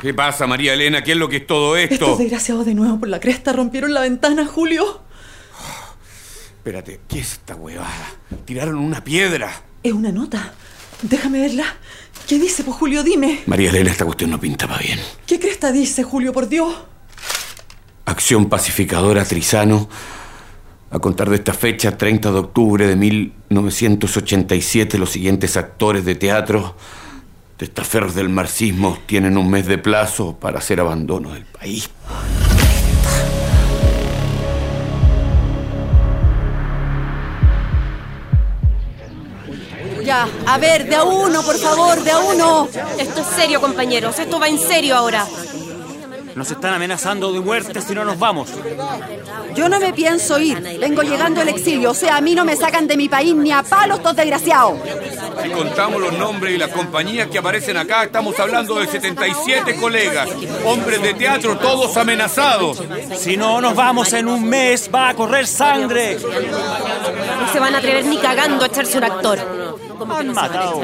¿Qué pasa, María Elena? ¿Qué es lo que es todo esto? Estos desgraciados de nuevo por la cresta rompieron la ventana, Julio. Espérate, ¿qué es esta huevada? Tiraron una piedra. Es una nota. Déjame verla. ¿Qué dice, pues, Julio? Dime. María Elena, esta cuestión no pintaba bien. ¿Qué cresta dice, Julio, por Dios? Acción pacificadora Trizano. A contar de esta fecha, 30 de octubre de 1987, los siguientes actores de teatro, testaferros del marxismo, tienen un mes de plazo para hacer abandono del país. Ya, a ver, de a uno, por favor, de a uno. Esto es serio, compañeros. Esto va en serio ahora. Nos están amenazando de muerte si no nos vamos. Yo no me pienso ir. Vengo llegando al exilio. O sea, a mí no me sacan de mi país ni a palos estos desgraciados. Si contamos los nombres y las compañías que aparecen acá, estamos hablando de 77 colegas, hombres de teatro, todos amenazados. Si no nos vamos en un mes, va a correr sangre. No se van a atrever ni cagando a echarse un actor. Han matado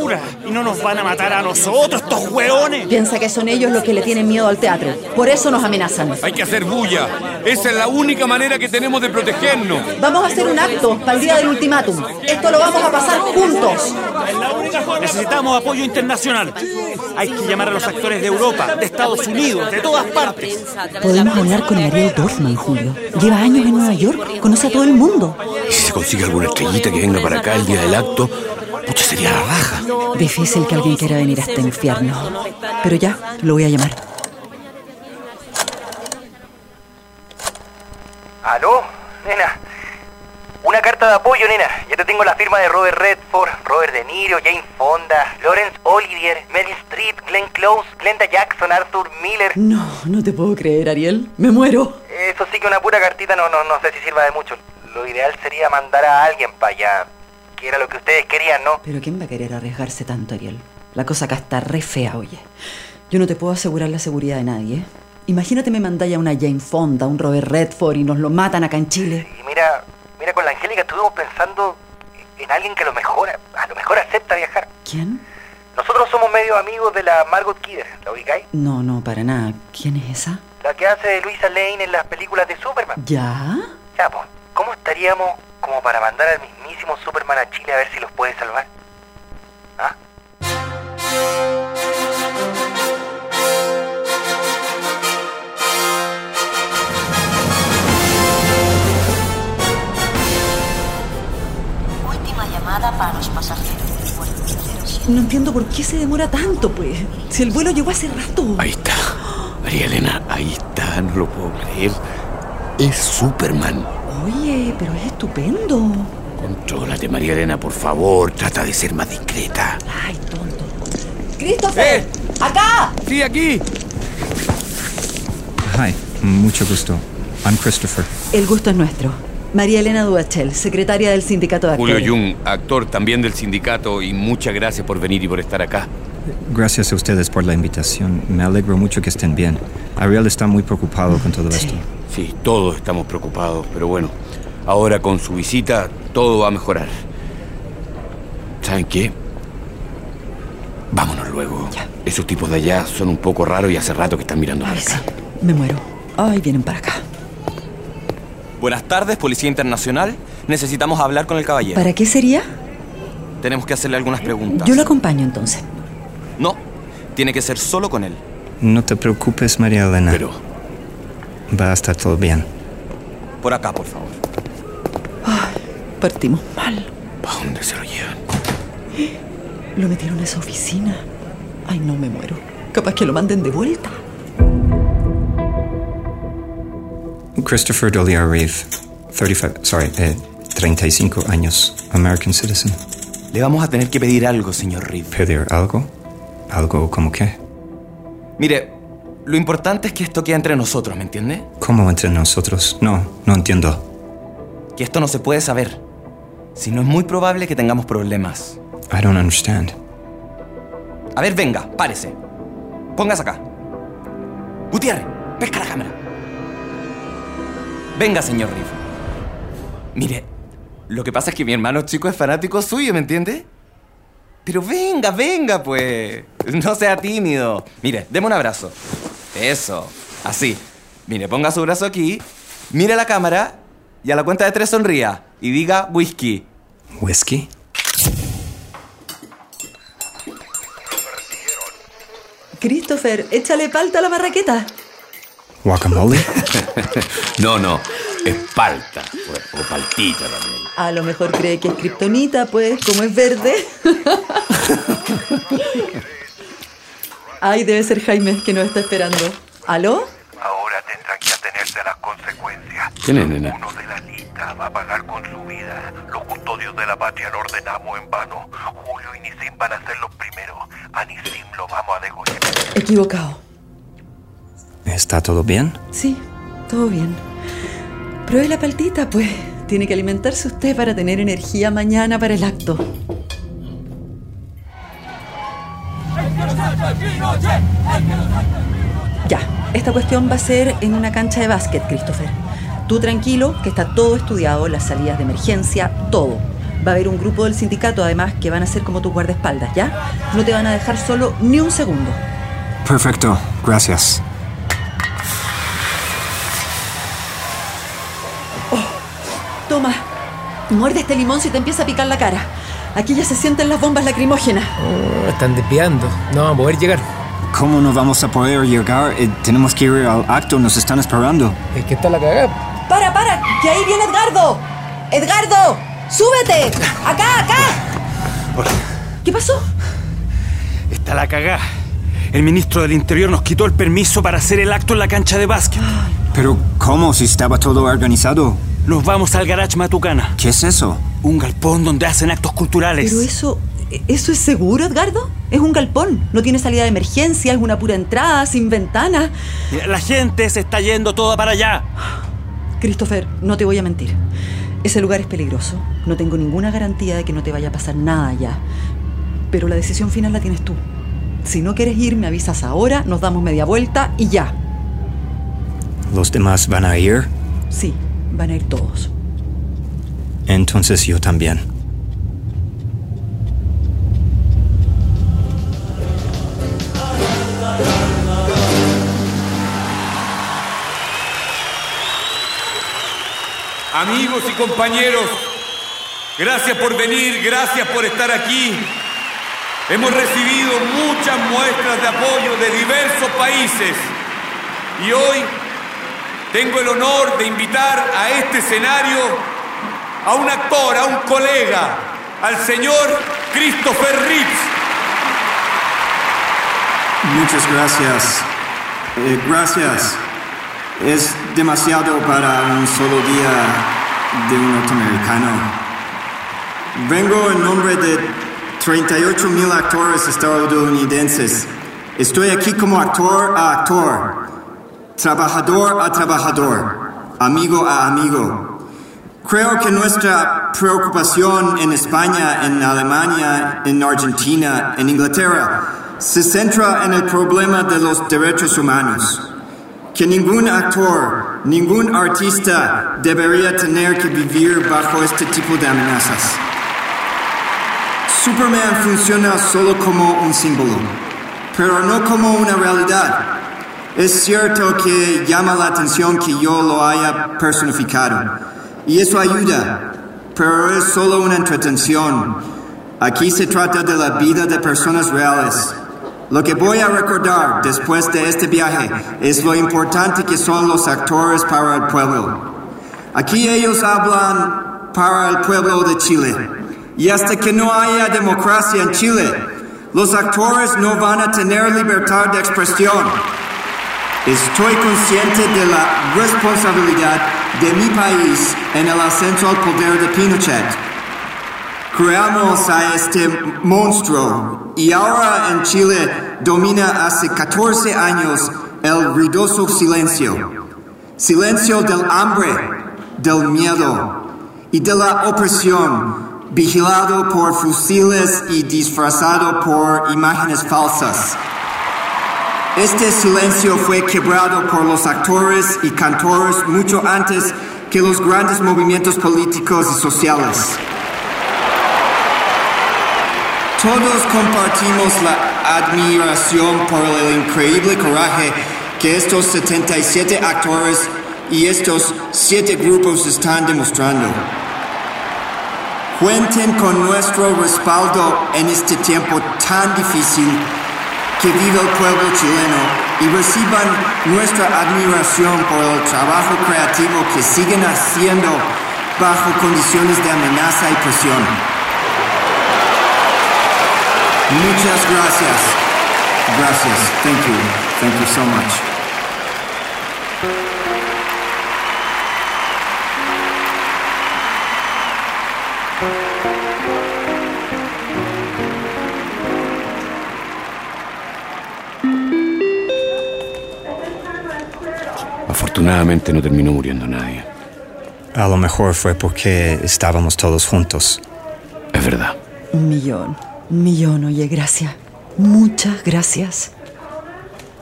cura y no nos van a matar a nosotros, estos hueones. Piensa que son ellos los que le tienen miedo al teatro. Por eso nos amenazan. Hay que hacer bulla. Esa es la única manera que tenemos de protegernos. Vamos a hacer un acto para el día del ultimátum. Esto lo vamos a pasar juntos. Necesitamos apoyo internacional. Hay que llamar a los actores de Europa, de Estados Unidos, de todas partes. Podemos hablar con Ariel Dorfman, Julio. Lleva años en Nueva York, conoce a todo el mundo. ¿Y si se consigue alguna estrellita que venga para acá el día del acto? Pucha, sería la raja. Difícil que alguien quiera venir a este infierno. Pero ya, lo voy a llamar. ¿Aló? Nena. Una carta de apoyo, nena. Ya te tengo la firma de Robert Redford, Robert De Niro, Jane Fonda, Lawrence Olivier, Meryl Streep, Glenn Close, Glenda Jackson, Arthur Miller. No, no te puedo creer, Ariel. Me muero. Eso sí que una pura cartita no, no, no sé si sirva de mucho. Lo ideal sería mandar a alguien para allá. Que era lo que ustedes querían, ¿no? Pero ¿quién va a querer arriesgarse tanto, Ariel? La cosa acá está re fea, oye. Yo no te puedo asegurar la seguridad de nadie. ¿eh? Imagínate me mandáis a una Jane Fonda, un Robert Redford y nos lo matan acá en Chile. Y mira, mira, con la Angélica estuvimos pensando en alguien que a lo mejor, a lo mejor acepta viajar. ¿Quién? Nosotros somos medio amigos de la Margot Kidder, ¿la ubicáis? No, no, para nada. ¿Quién es esa? La que hace de Luisa Lane en las películas de Superman. ¿Ya? Ya, pues, ¿cómo estaríamos como para mandar al mismísimo Superman a Chile a ver si los puede salvar? ¿Ah? Última llamada para los pasajeros del vuelo 07. No entiendo por qué se demora tanto, pues. Si el vuelo llegó hace rato. Ahí está. María Elena, ahí está, no lo puedo creer. Es Superman. Oye, pero es estupendo. Contrólate, María Elena, por favor. Trata de ser más discreta. Ay, tonto. ¡Christopher! ¡Acá! Sí, aquí. Hi, mucho gusto. I'm Christopher. El gusto es nuestro. María Elena Duachel, secretaria del sindicato de Julio actores. Jung, actor también del sindicato, y muchas gracias por venir y por estar acá. Gracias a ustedes por la invitación. Me alegro mucho que estén bien. Ariel está muy preocupado con todo esto. Sí, todos estamos preocupados, pero bueno, ahora con su visita todo va a mejorar. ¿Saben qué? Vámonos luego. Esos tipos de allá son un poco raros y hace rato que están mirando Ay, sí. acá. Me muero. Ay, vienen para acá. Buenas tardes, Policía Internacional. Necesitamos hablar con el caballero. ¿Para qué sería? Tenemos que hacerle algunas preguntas. Yo lo acompaño entonces. No, tiene que ser solo con él. No te preocupes, María Elena. Pero, Va a estar todo bien. Por acá, por favor. Partimos mal. ¿para dónde se lo llevan? Lo metieron a esa oficina. Ay, no me muero. Capaz que lo manden de vuelta. Christopher Dolia Reeve, 35, sorry, eh, 35 años, American citizen. Le vamos a tener que pedir algo, señor Reed. ¿Pedir algo? ¿Algo como qué? Mire, lo importante es que esto quede entre nosotros, ¿me entiende? ¿Cómo entre nosotros? No, no entiendo. Que esto no se puede saber. Si no es muy probable que tengamos problemas. I don't understand. A ver, venga, párese. Póngase acá. Gutiérrez, pesca la cámara. Venga, señor Reed. Mire, lo que pasa es que mi hermano chico es fanático suyo, ¿me entiende? Pero venga, venga, pues. No sea tímido. Mire, deme un abrazo. Eso. Así. Mire, ponga su brazo aquí, mire la cámara y a la cuenta de tres sonría y diga whisky. ¿Whisky? Christopher, échale palta a la marraqueta. ¿Guacamole? no, no. Es palta. O, o paltita también. A lo mejor cree que es kriptonita, pues, como es verde. Ay, debe ser Jaime que nos está esperando. ¿Aló? Ahora tendrán que atenerse a las consecuencias. ¿Quién es, nena? Uno de la lista va a pagar con su vida. Los custodios de la patria lo ordenamos en vano. Julio y Nisim van a ser los primeros. A Nisim lo vamos a degollar. Equivocado. ¿Está todo bien? Sí, todo bien. Pruebe la paltita, pues. Tiene que alimentarse usted para tener energía mañana para el acto. Ya, esta cuestión va a ser en una cancha de básquet, Christopher. Tú tranquilo, que está todo estudiado, las salidas de emergencia, todo. Va a haber un grupo del sindicato, además, que van a ser como tus guardaespaldas, ¿ya? No te van a dejar solo ni un segundo. Perfecto, gracias. Toma, muerde este limón si te empieza a picar la cara. Aquí ya se sienten las bombas lacrimógenas. Oh, están desviando. No vamos a poder llegar. ¿Cómo no vamos a poder llegar? Eh, tenemos que ir al acto, nos están esperando. Es que está la cagada. ¡Para, para! ¡Que ahí viene Edgardo! ¡Edgardo! ¡Súbete! ¡Acá, acá! ¿Qué pasó? Está la cagá. El ministro del Interior nos quitó el permiso para hacer el acto en la cancha de básquet. Pero, ¿cómo si estaba todo organizado? Nos vamos al Garage Matucana. ¿Qué es eso? Un galpón donde hacen actos culturales. Pero eso. ¿Eso es seguro, Edgardo? Es un galpón. No tiene salida de emergencia, es una pura entrada, sin ventana. La gente se está yendo toda para allá. Christopher, no te voy a mentir. Ese lugar es peligroso. No tengo ninguna garantía de que no te vaya a pasar nada allá. Pero la decisión final la tienes tú. Si no quieres ir, me avisas ahora, nos damos media vuelta y ya. ¿Los demás van a ir? Sí, van a ir todos. Entonces yo también. Amigos y compañeros, gracias por venir, gracias por estar aquí. Hemos recibido muchas muestras de apoyo de diversos países y hoy tengo el honor de invitar a este escenario a un actor, a un colega, al señor Christopher Reeves. Muchas gracias. Eh, gracias. Es demasiado para un solo día de un norteamericano. Vengo en nombre de 38 mil actores estadounidenses. Estoy aquí como actor a actor, trabajador a trabajador, amigo a amigo. Creo que nuestra preocupación en España, en Alemania, en Argentina, en Inglaterra, se centra en el problema de los derechos humanos. Que ningún actor, ningún artista debería tener que vivir bajo este tipo de amenazas. Superman funciona solo como un símbolo, pero no como una realidad. Es cierto que llama la atención que yo lo haya personificado, y eso ayuda, pero es solo una entretención. Aquí se trata de la vida de personas reales. Lo que voy a recordar después de este viaje es lo importante que son los actores para el pueblo. Aquí ellos hablan para el pueblo de Chile. Y hasta que no haya democracia en Chile, los actores no van a tener libertad de expresión. Estoy consciente de la responsabilidad de mi país en el ascenso al poder de Pinochet. Creamos a este monstruo y ahora en Chile domina hace 14 años el ruidoso silencio. Silencio del hambre, del miedo y de la opresión, vigilado por fusiles y disfrazado por imágenes falsas. Este silencio fue quebrado por los actores y cantores mucho antes que los grandes movimientos políticos y sociales. Todos compartimos la admiración por el increíble coraje que estos 77 actores y estos 7 grupos están demostrando. Cuenten con nuestro respaldo en este tiempo tan difícil que vive el pueblo chileno y reciban nuestra admiración por el trabajo creativo que siguen haciendo bajo condiciones de amenaza y presión. Muchas gracias. Gracias. Thank you. Thank you so much. Afortunadamente no terminó muriendo nadie. A lo mejor fue porque estábamos todos juntos. Es verdad. Un millón, un millón, oye, gracias. Muchas gracias.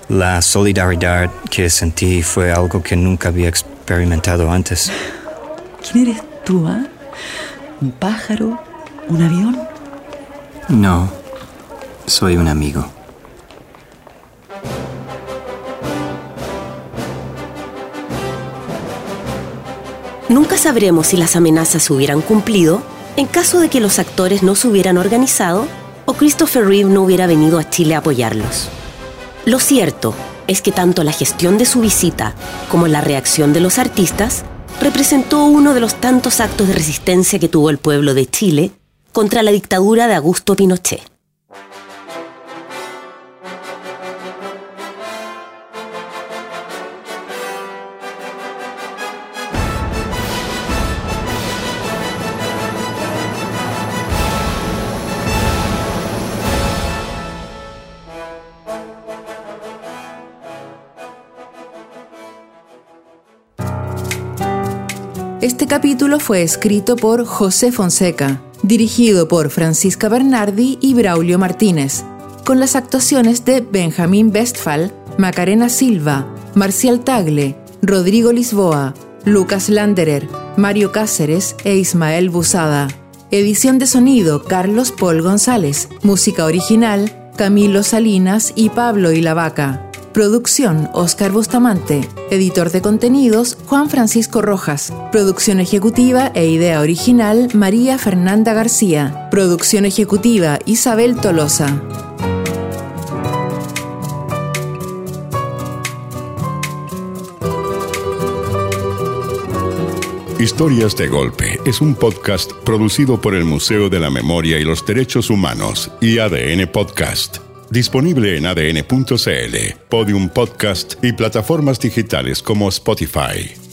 La solidaridad que sentí fue algo que nunca había experimentado antes. ¿Quién eres tú, ah? ¿Un pájaro? ¿Un avión? No, soy un amigo. Nunca sabremos si las amenazas se hubieran cumplido en caso de que los actores no se hubieran organizado o Christopher Reeve no hubiera venido a Chile a apoyarlos. Lo cierto es que tanto la gestión de su visita como la reacción de los artistas representó uno de los tantos actos de resistencia que tuvo el pueblo de Chile contra la dictadura de Augusto Pinochet. Este capítulo fue escrito por José Fonseca, dirigido por Francisca Bernardi y Braulio Martínez, con las actuaciones de Benjamín Westphal, Macarena Silva, Marcial Tagle, Rodrigo Lisboa, Lucas Landerer, Mario Cáceres e Ismael Busada. Edición de sonido Carlos Paul González. Música original Camilo Salinas y Pablo Ilavaca. Producción Oscar Bustamante. Editor de contenidos Juan Francisco Rojas. Producción ejecutiva e idea original María Fernanda García. Producción ejecutiva Isabel Tolosa. Historias de Golpe es un podcast producido por el Museo de la Memoria y los Derechos Humanos y ADN Podcast. Disponible en adn.cl, Podium Podcast y plataformas digitales como Spotify.